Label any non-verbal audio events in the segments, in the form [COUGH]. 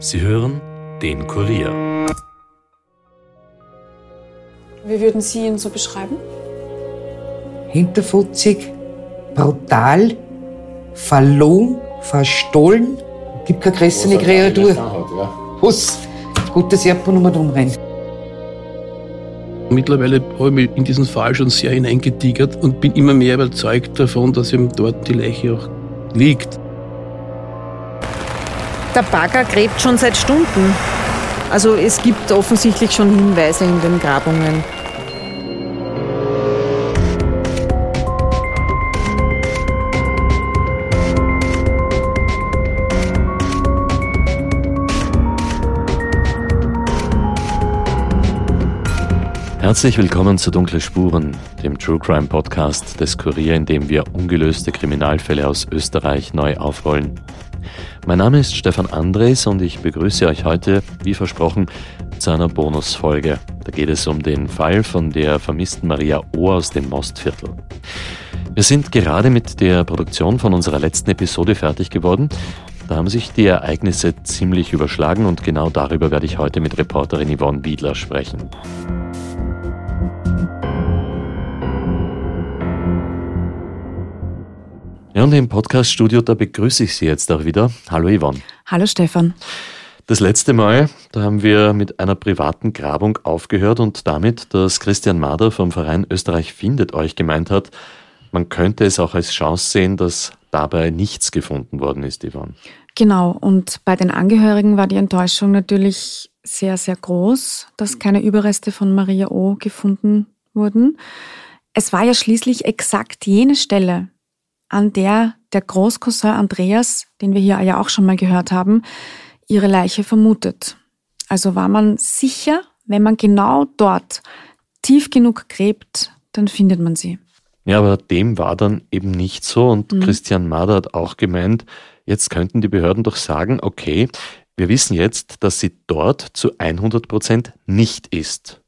Sie hören den Kurier. Wie würden Sie ihn so beschreiben? Hinterfutzig, brutal, verlogen, verstohlen. Gibt keine größere Kreatur. Was? Gut, dass nur drum rennt. Mittlerweile habe ich mich in diesen Fall schon sehr hineingetigert und bin immer mehr überzeugt davon, dass eben dort die Leiche auch liegt. Der Bagger gräbt schon seit Stunden. Also es gibt offensichtlich schon Hinweise in den Grabungen. Herzlich willkommen zu Dunkle Spuren, dem True Crime Podcast des Kurier, in dem wir ungelöste Kriminalfälle aus Österreich neu aufrollen. Mein Name ist Stefan Andres und ich begrüße euch heute, wie versprochen, zu einer Bonusfolge. Da geht es um den Fall von der vermissten Maria O. aus dem Mostviertel. Wir sind gerade mit der Produktion von unserer letzten Episode fertig geworden. Da haben sich die Ereignisse ziemlich überschlagen und genau darüber werde ich heute mit Reporterin Yvonne Wiedler sprechen. Ja, und im Podcaststudio, da begrüße ich Sie jetzt auch wieder. Hallo Yvonne. Hallo Stefan. Das letzte Mal, da haben wir mit einer privaten Grabung aufgehört und damit, dass Christian Mader vom Verein Österreich findet euch gemeint hat, man könnte es auch als Chance sehen, dass dabei nichts gefunden worden ist, Yvonne. Genau, und bei den Angehörigen war die Enttäuschung natürlich sehr, sehr groß, dass keine Überreste von Maria O gefunden wurden. Es war ja schließlich exakt jene Stelle, an der der Großcousin Andreas, den wir hier ja auch schon mal gehört haben, ihre Leiche vermutet. Also war man sicher, wenn man genau dort tief genug gräbt, dann findet man sie. Ja, aber dem war dann eben nicht so und mhm. Christian Mader hat auch gemeint, jetzt könnten die Behörden doch sagen, okay, wir wissen jetzt, dass sie dort zu 100 Prozent nicht ist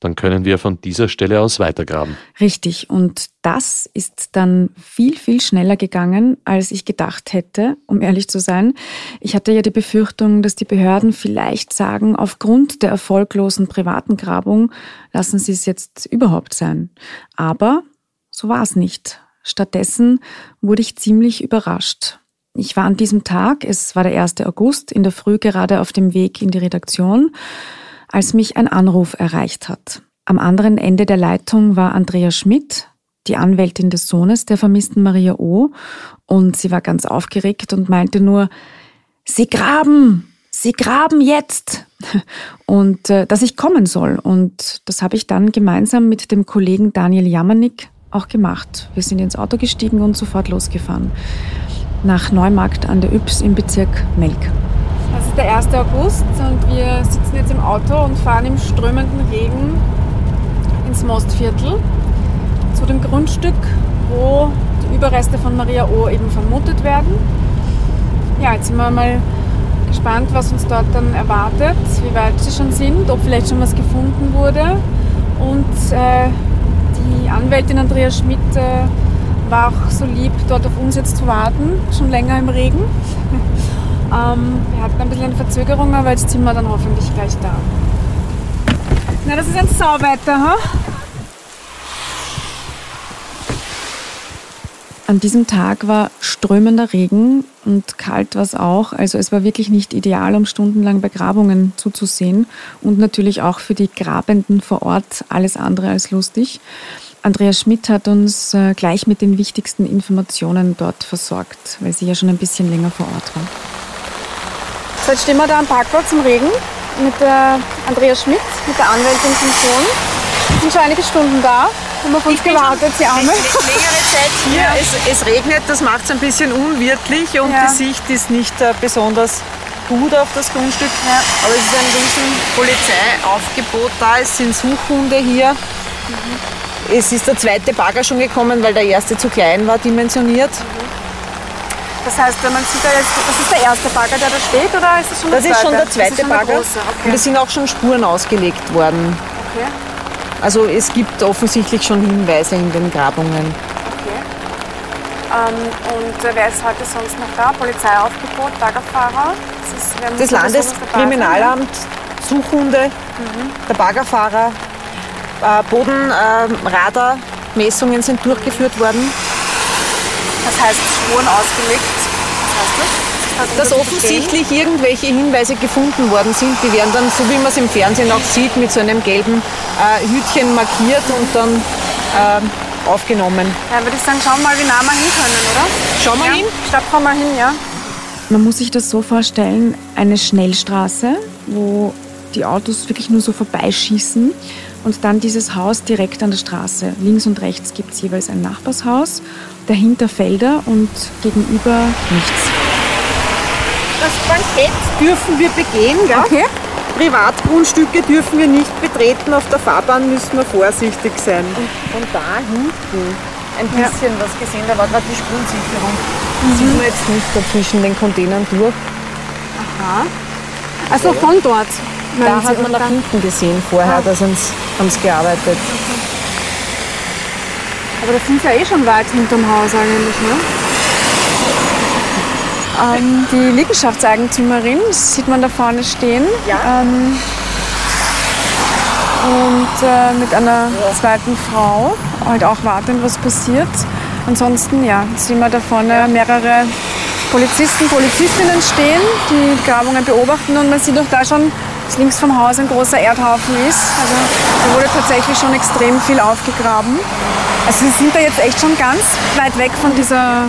dann können wir von dieser Stelle aus weitergraben. Richtig. Und das ist dann viel, viel schneller gegangen, als ich gedacht hätte, um ehrlich zu sein. Ich hatte ja die Befürchtung, dass die Behörden vielleicht sagen, aufgrund der erfolglosen privaten Grabung lassen sie es jetzt überhaupt sein. Aber so war es nicht. Stattdessen wurde ich ziemlich überrascht. Ich war an diesem Tag, es war der 1. August, in der Früh gerade auf dem Weg in die Redaktion als mich ein Anruf erreicht hat. Am anderen Ende der Leitung war Andrea Schmidt, die Anwältin des Sohnes der vermissten Maria O. Und sie war ganz aufgeregt und meinte nur, Sie graben! Sie graben jetzt! [LAUGHS] Und äh, dass ich kommen soll. Und das habe ich dann gemeinsam mit dem Kollegen Daniel Jamanik auch gemacht. Wir sind ins Auto gestiegen und sofort losgefahren. Nach Neumarkt an der Yps im Bezirk Melk. Es ist der 1. August und wir sitzen jetzt im Auto und fahren im strömenden Regen ins Mostviertel zu dem Grundstück, wo die Überreste von Maria O. eben vermutet werden. Ja, jetzt sind wir mal gespannt, was uns dort dann erwartet, wie weit sie schon sind, ob vielleicht schon was gefunden wurde. Und äh, die Anwältin Andrea Schmidt äh, war auch so lieb, dort auf uns jetzt zu warten, schon länger im Regen. Ähm, wir hatten ein bisschen Verzögerung, aber jetzt sind wir dann hoffentlich gleich da. Na, das ist ein Sauwetter, ha? An diesem Tag war strömender Regen und kalt war es auch. Also es war wirklich nicht ideal, um stundenlang Begrabungen zuzusehen und natürlich auch für die Grabenden vor Ort alles andere als lustig. Andreas Schmidt hat uns äh, gleich mit den wichtigsten Informationen dort versorgt, weil sie ja schon ein bisschen länger vor Ort war. Jetzt stehen wir da am Parkplatz im Regen mit der Andrea Schmidt, mit der Anwältin vom Sohn. sind schon einige Stunden da, haben auf uns gewartet, die Arme. Längere Zeit hier, [LAUGHS] ja. es, es, regnet, das macht es ein bisschen unwirtlich und ja. die Sicht ist nicht äh, besonders gut auf das Grundstück. Ja. Aber es ist ein riesen Polizeiaufgebot da, es sind Suchhunde hier. Mhm. Es ist der zweite Bagger schon gekommen, weil der erste zu klein war dimensioniert. Mhm. Das heißt, man sieht da jetzt, das ist der erste Bagger, der da steht, oder ist das schon der das zweite? Das ist schon der zweite schon Bagger. Okay. Und es sind auch schon Spuren ausgelegt worden. Okay. Also es gibt offensichtlich schon Hinweise in den Grabungen. Okay. Ähm, und äh, wer ist heute sonst noch da? Polizeiaufgebot, Baggerfahrer? Das, ist, das Landeskriminalamt, Suchhunde, mhm. der Baggerfahrer, äh, Bodenradarmessungen äh, sind durchgeführt worden. Das heißt Spuren ausgelegt. Was heißt das? dass offensichtlich irgendwelche Hinweise gefunden worden sind. Die werden dann, so wie man es im Fernsehen auch sieht, mit so einem gelben äh, Hütchen markiert und dann äh, aufgenommen. Ja, würde ich sagen, schauen wir mal, wie nah wir hin können, oder? Schauen wir ja. hin? Stapfen wir hin, ja. Man muss sich das so vorstellen, eine Schnellstraße, wo die Autos wirklich nur so vorbeischießen und dann dieses Haus direkt an der Straße. Links und rechts gibt es jeweils ein Nachbarshaus, dahinter Felder und gegenüber nichts. Das Bankett dürfen wir begehen, gell? Okay. Privatgrundstücke dürfen wir nicht betreten. Auf der Fahrbahn müssen wir vorsichtig sein. Und von da hinten ein bisschen ja. was gesehen. Da war gerade die Spurensicherung. Mhm. Sieht man jetzt nicht dazwischen den Containern durch. Aha. Also von dort. Da hat man nach hinten gesehen vorher, ah. da haben sie gearbeitet. Aber das sind ja eh schon weit hinterm Haus eigentlich, ne? Ähm, die Liegenschaftseigentümerin sieht man da vorne stehen. Ja. Ähm, und äh, mit einer zweiten Frau halt auch warten, was passiert. Ansonsten ja, sehen wir da vorne mehrere Polizisten, Polizistinnen stehen, die Grabungen beobachten und man sieht auch da schon, dass links vom Haus ein großer Erdhaufen ist. Also da wurde tatsächlich schon extrem viel aufgegraben. Also sie sind da jetzt echt schon ganz weit weg von dieser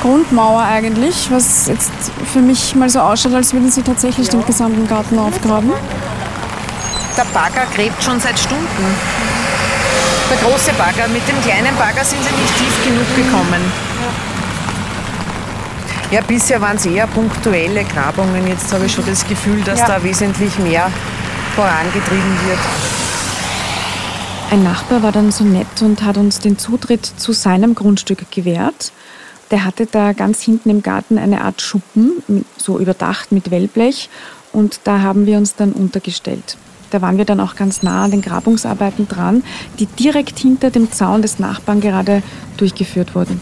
Grundmauer eigentlich, was jetzt für mich mal so ausschaut, als würden sie tatsächlich den gesamten Garten aufgraben. Der Bagger gräbt schon seit Stunden. Der große Bagger. Mit dem kleinen Bagger sind sie nicht tief genug gekommen. Ja, bisher waren es eher punktuelle Grabungen. Jetzt habe ich schon das Gefühl, dass ja. da wesentlich mehr vorangetrieben wird. Ein Nachbar war dann so nett und hat uns den Zutritt zu seinem Grundstück gewährt. Der hatte da ganz hinten im Garten eine Art Schuppen, so überdacht mit Wellblech. Und da haben wir uns dann untergestellt. Da waren wir dann auch ganz nah an den Grabungsarbeiten dran, die direkt hinter dem Zaun des Nachbarn gerade durchgeführt wurden.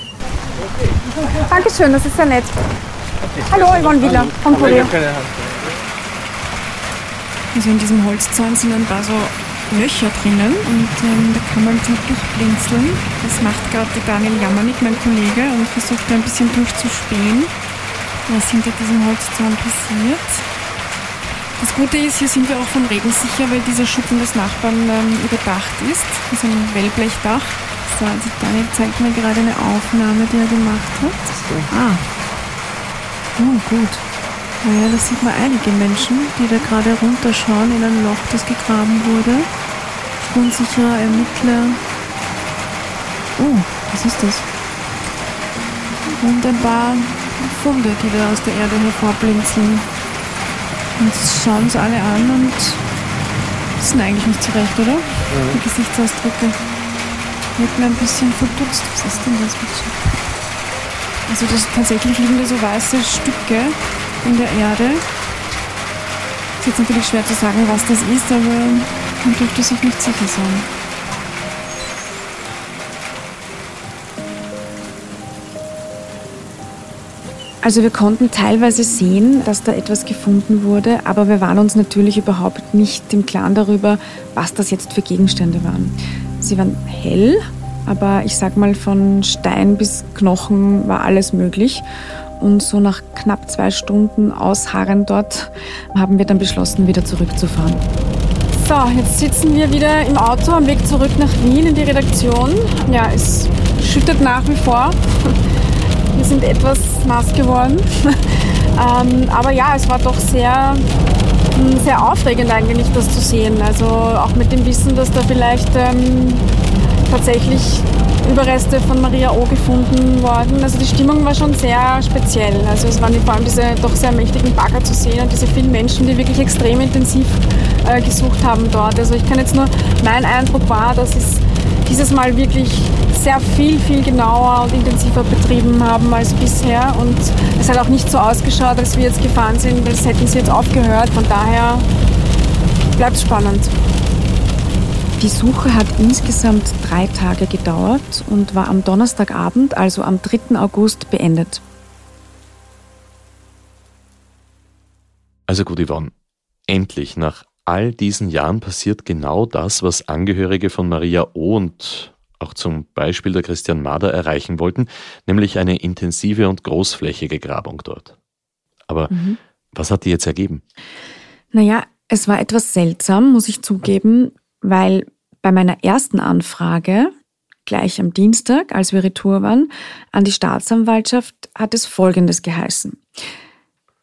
Dankeschön, das ist sehr nett. Hallo, Yvonne Wieler vom Kurier. Also in diesem Holzzaun sind ein paar so Löcher drinnen und ähm, da kann man so durchblinzeln. Das macht gerade Daniel Jammernick, mein Kollege, und versucht da ein bisschen durchzuspähen, was hinter diesem Holzzaun passiert. Das Gute ist, hier sind wir auch vom Regen sicher, weil dieser Schuppen des Nachbarn ähm, überdacht ist. Das ist ein Wellblechdach. So, also Daniel zeigt mir gerade eine Aufnahme, die er gemacht hat. Ah. Oh, gut. Naja, da sieht man einige Menschen, die da gerade runterschauen in ein Loch, das gegraben wurde. Spurensicherer Ermittler. Oh, was ist das? Und ein paar Funde, die da aus der Erde hervorblinzeln. Und schauen uns alle an und sind eigentlich nicht zurecht, oder? Die Gesichtsausdrücke. Wirken ein bisschen verdutzt. Was ist denn das bitte? Also das tatsächlich liegen da so weiße Stücke in der Erde. Es ist jetzt natürlich schwer zu sagen, was das ist, aber man dürfte sich nicht sicher sein. Also wir konnten teilweise sehen, dass da etwas gefunden wurde, aber wir waren uns natürlich überhaupt nicht im Klaren darüber, was das jetzt für Gegenstände waren. Sie waren hell, aber ich sag mal von Stein bis Knochen war alles möglich. Und so nach knapp zwei Stunden Ausharren dort haben wir dann beschlossen, wieder zurückzufahren. So, jetzt sitzen wir wieder im Auto am Weg zurück nach Wien in die Redaktion. Ja, es schüttet nach wie vor. [LAUGHS] Wir sind etwas nass geworden. [LAUGHS] ähm, aber ja, es war doch sehr, sehr aufregend eigentlich, das zu sehen. Also auch mit dem Wissen, dass da vielleicht ähm, tatsächlich Überreste von Maria O gefunden worden. Also die Stimmung war schon sehr speziell. Also es waren vor allem diese doch sehr mächtigen Bagger zu sehen und diese vielen Menschen, die wirklich extrem intensiv äh, gesucht haben dort. Also ich kann jetzt nur, mein Eindruck war, dass es dieses Mal wirklich sehr viel, viel genauer und intensiver betrieben haben als bisher. Und es hat auch nicht so ausgeschaut, als wir jetzt gefahren sind, als hätten sie jetzt aufgehört. Von daher bleibt es spannend. Die Suche hat insgesamt drei Tage gedauert und war am Donnerstagabend, also am 3. August, beendet. Also gut, Yvonne, endlich nach all diesen Jahren passiert genau das, was Angehörige von Maria O. und auch zum Beispiel der Christian Mader erreichen wollten, nämlich eine intensive und großflächige Grabung dort. Aber mhm. was hat die jetzt ergeben? Naja, es war etwas seltsam, muss ich zugeben, weil bei meiner ersten Anfrage, gleich am Dienstag, als wir retour waren, an die Staatsanwaltschaft hat es Folgendes geheißen.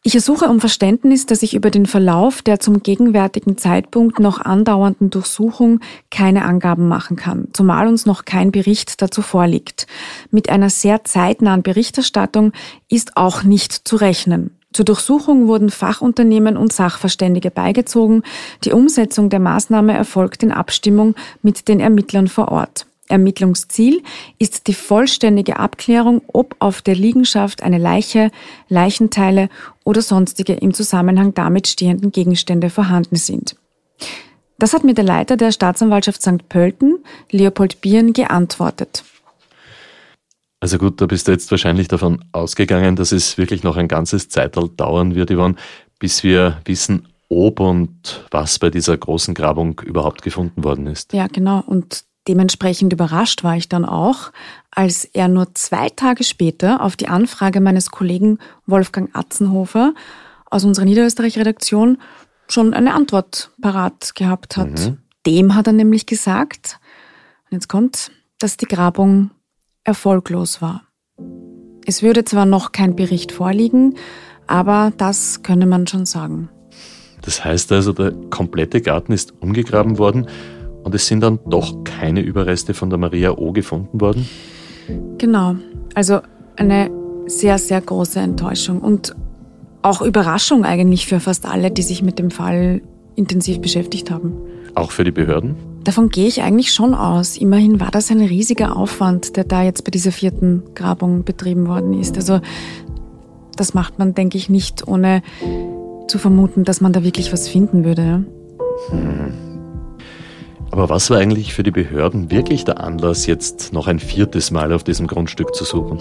Ich ersuche um Verständnis, dass ich über den Verlauf der zum gegenwärtigen Zeitpunkt noch andauernden Durchsuchung keine Angaben machen kann, zumal uns noch kein Bericht dazu vorliegt. Mit einer sehr zeitnahen Berichterstattung ist auch nicht zu rechnen. Zur Durchsuchung wurden Fachunternehmen und Sachverständige beigezogen. Die Umsetzung der Maßnahme erfolgt in Abstimmung mit den Ermittlern vor Ort. Ermittlungsziel ist die vollständige Abklärung, ob auf der Liegenschaft eine Leiche, Leichenteile oder sonstige im Zusammenhang damit stehenden Gegenstände vorhanden sind. Das hat mir der Leiter der Staatsanwaltschaft St. Pölten, Leopold Bieren, geantwortet. Also gut, da bist du jetzt wahrscheinlich davon ausgegangen, dass es wirklich noch ein ganzes Zeitalter dauern wird, Yvonne, bis wir wissen, ob und was bei dieser großen Grabung überhaupt gefunden worden ist. Ja, genau. Und dementsprechend überrascht war ich dann auch, als er nur zwei Tage später auf die Anfrage meines Kollegen Wolfgang Atzenhofer aus unserer Niederösterreich-Redaktion schon eine Antwort parat gehabt hat. Mhm. Dem hat er nämlich gesagt, und jetzt kommt, dass die Grabung erfolglos war. Es würde zwar noch kein Bericht vorliegen, aber das könne man schon sagen. Das heißt also, der komplette Garten ist umgegraben worden und es sind dann doch keine Überreste von der Maria O gefunden worden? Genau. Also eine sehr, sehr große Enttäuschung und auch Überraschung eigentlich für fast alle, die sich mit dem Fall intensiv beschäftigt haben. Auch für die Behörden? Davon gehe ich eigentlich schon aus. Immerhin war das ein riesiger Aufwand, der da jetzt bei dieser vierten Grabung betrieben worden ist. Also das macht man, denke ich, nicht, ohne zu vermuten, dass man da wirklich was finden würde. Hm. Aber was war eigentlich für die Behörden wirklich der Anlass, jetzt noch ein viertes Mal auf diesem Grundstück zu suchen?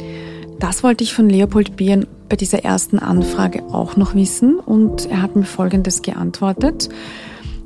Das wollte ich von Leopold Bieren bei dieser ersten Anfrage auch noch wissen und er hat mir Folgendes geantwortet.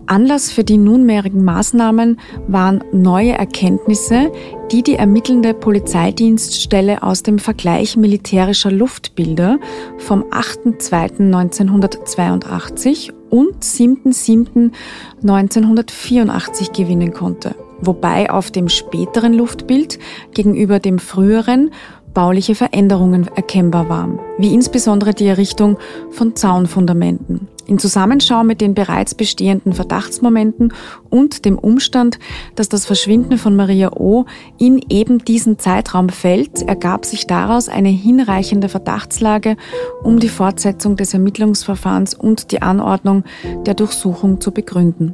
Anlass für die nunmehrigen Maßnahmen waren neue Erkenntnisse, die die ermittelnde Polizeidienststelle aus dem Vergleich militärischer Luftbilder vom 8.2.1982 und 7.7.1984 gewinnen konnte, wobei auf dem späteren Luftbild gegenüber dem früheren bauliche Veränderungen erkennbar waren, wie insbesondere die Errichtung von Zaunfundamenten. In Zusammenschau mit den bereits bestehenden Verdachtsmomenten und dem Umstand, dass das Verschwinden von Maria O. in eben diesen Zeitraum fällt, ergab sich daraus eine hinreichende Verdachtslage, um die Fortsetzung des Ermittlungsverfahrens und die Anordnung der Durchsuchung zu begründen.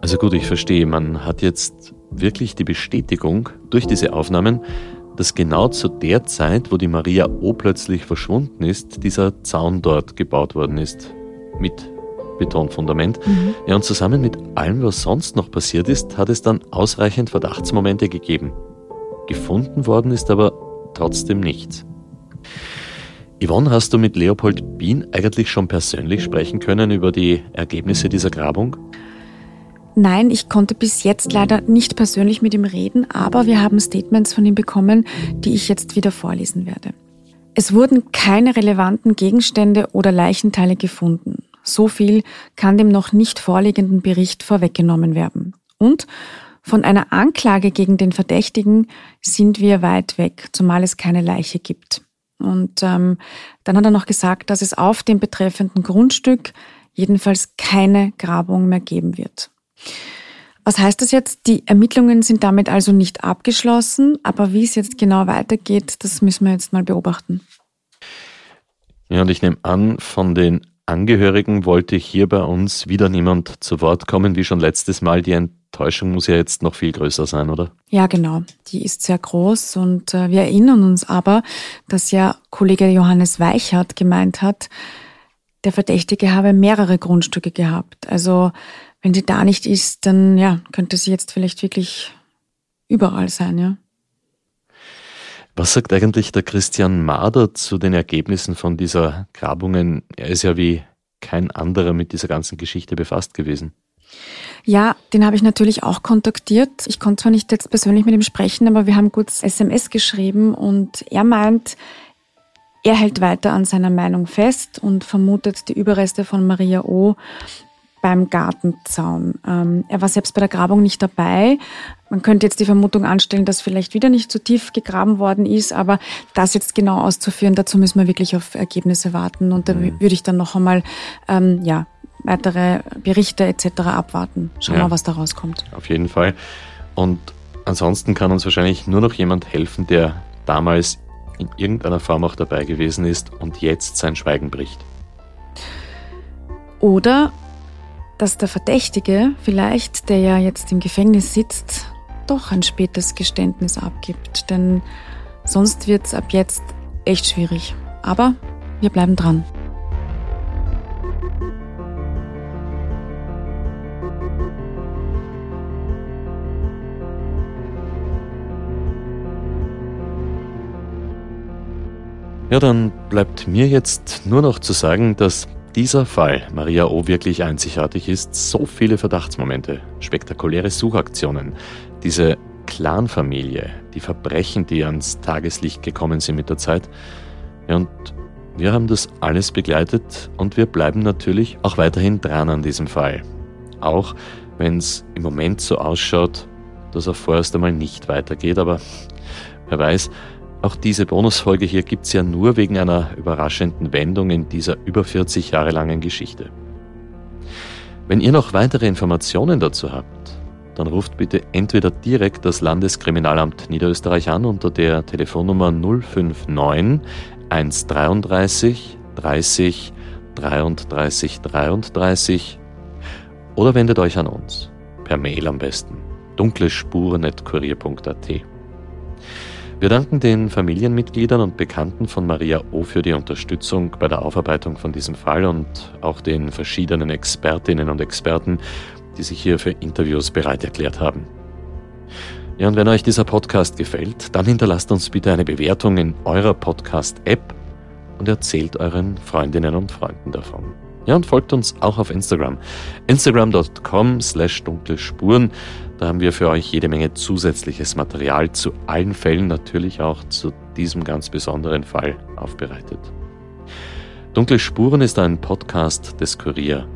Also gut, ich verstehe, man hat jetzt wirklich die Bestätigung durch diese Aufnahmen, dass genau zu der Zeit, wo die Maria O plötzlich verschwunden ist, dieser Zaun dort gebaut worden ist. Mit Betonfundament. Mhm. Ja, und zusammen mit allem, was sonst noch passiert ist, hat es dann ausreichend Verdachtsmomente gegeben. Gefunden worden ist aber trotzdem nichts. Yvonne, hast du mit Leopold Bien eigentlich schon persönlich sprechen können über die Ergebnisse dieser Grabung? Nein, ich konnte bis jetzt leider nicht persönlich mit ihm reden, aber wir haben Statements von ihm bekommen, die ich jetzt wieder vorlesen werde. Es wurden keine relevanten Gegenstände oder Leichenteile gefunden. So viel kann dem noch nicht vorliegenden Bericht vorweggenommen werden. Und von einer Anklage gegen den Verdächtigen sind wir weit weg, zumal es keine Leiche gibt. Und ähm, dann hat er noch gesagt, dass es auf dem betreffenden Grundstück jedenfalls keine Grabung mehr geben wird. Was heißt das jetzt? Die Ermittlungen sind damit also nicht abgeschlossen, aber wie es jetzt genau weitergeht, das müssen wir jetzt mal beobachten. Ja, und ich nehme an, von den Angehörigen wollte hier bei uns wieder niemand zu Wort kommen, wie schon letztes Mal. Die Enttäuschung muss ja jetzt noch viel größer sein, oder? Ja, genau. Die ist sehr groß und äh, wir erinnern uns aber, dass ja Kollege Johannes Weichert gemeint hat, der Verdächtige habe mehrere Grundstücke gehabt. Also wenn sie da nicht ist, dann ja, könnte sie jetzt vielleicht wirklich überall sein, ja. Was sagt eigentlich der Christian Mader zu den Ergebnissen von dieser Grabungen? Er ist ja wie kein anderer mit dieser ganzen Geschichte befasst gewesen. Ja, den habe ich natürlich auch kontaktiert. Ich konnte zwar nicht jetzt persönlich mit ihm sprechen, aber wir haben kurz SMS geschrieben und er meint, er hält weiter an seiner Meinung fest und vermutet die Überreste von Maria O beim Gartenzaun. Ähm, er war selbst bei der Grabung nicht dabei. Man könnte jetzt die Vermutung anstellen, dass vielleicht wieder nicht zu tief gegraben worden ist, aber das jetzt genau auszuführen, dazu müssen wir wirklich auf Ergebnisse warten und da mhm. würde ich dann noch einmal ähm, ja, weitere Berichte etc. abwarten. Schauen wir ja, mal, was da rauskommt. Auf jeden Fall. Und ansonsten kann uns wahrscheinlich nur noch jemand helfen, der damals in irgendeiner Form auch dabei gewesen ist und jetzt sein Schweigen bricht. Oder dass der Verdächtige vielleicht, der ja jetzt im Gefängnis sitzt, doch ein spätes Geständnis abgibt. Denn sonst wird es ab jetzt echt schwierig. Aber wir bleiben dran. Ja, dann bleibt mir jetzt nur noch zu sagen, dass dieser Fall Maria O wirklich einzigartig ist. So viele Verdachtsmomente, spektakuläre Suchaktionen, diese Clanfamilie, die Verbrechen, die ans Tageslicht gekommen sind mit der Zeit. Und wir haben das alles begleitet und wir bleiben natürlich auch weiterhin dran an diesem Fall. Auch wenn es im Moment so ausschaut, dass er vorerst einmal nicht weitergeht, aber wer weiß, auch diese Bonusfolge hier gibt es ja nur wegen einer überraschenden Wendung in dieser über 40 Jahre langen Geschichte. Wenn ihr noch weitere Informationen dazu habt, dann ruft bitte entweder direkt das Landeskriminalamt Niederösterreich an unter der Telefonnummer 059 133 30 33 33 oder wendet euch an uns, per Mail am besten, dunklespuren.kurier.at. Wir danken den Familienmitgliedern und Bekannten von Maria O. für die Unterstützung bei der Aufarbeitung von diesem Fall und auch den verschiedenen Expertinnen und Experten, die sich hier für Interviews bereit erklärt haben. Ja, und wenn euch dieser Podcast gefällt, dann hinterlasst uns bitte eine Bewertung in eurer Podcast-App und erzählt euren Freundinnen und Freunden davon. Ja, und folgt uns auch auf Instagram. Instagram.com slash dunkelspuren. Da haben wir für euch jede Menge zusätzliches Material zu allen Fällen, natürlich auch zu diesem ganz besonderen Fall aufbereitet. Dunkle Spuren ist ein Podcast des Kurier.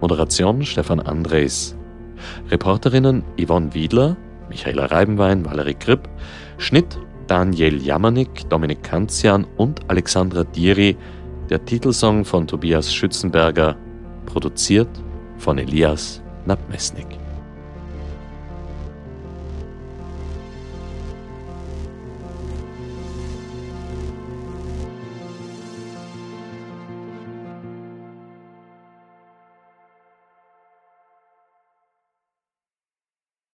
Moderation Stefan Andres. Reporterinnen Yvonne Wiedler, Michaela Reibenwein, Valerie Kripp. Schnitt Daniel Jamanik, Dominik Kanzian und Alexandra Dieri. Der Titelsong von Tobias Schützenberger, produziert von Elias Nabmesnik.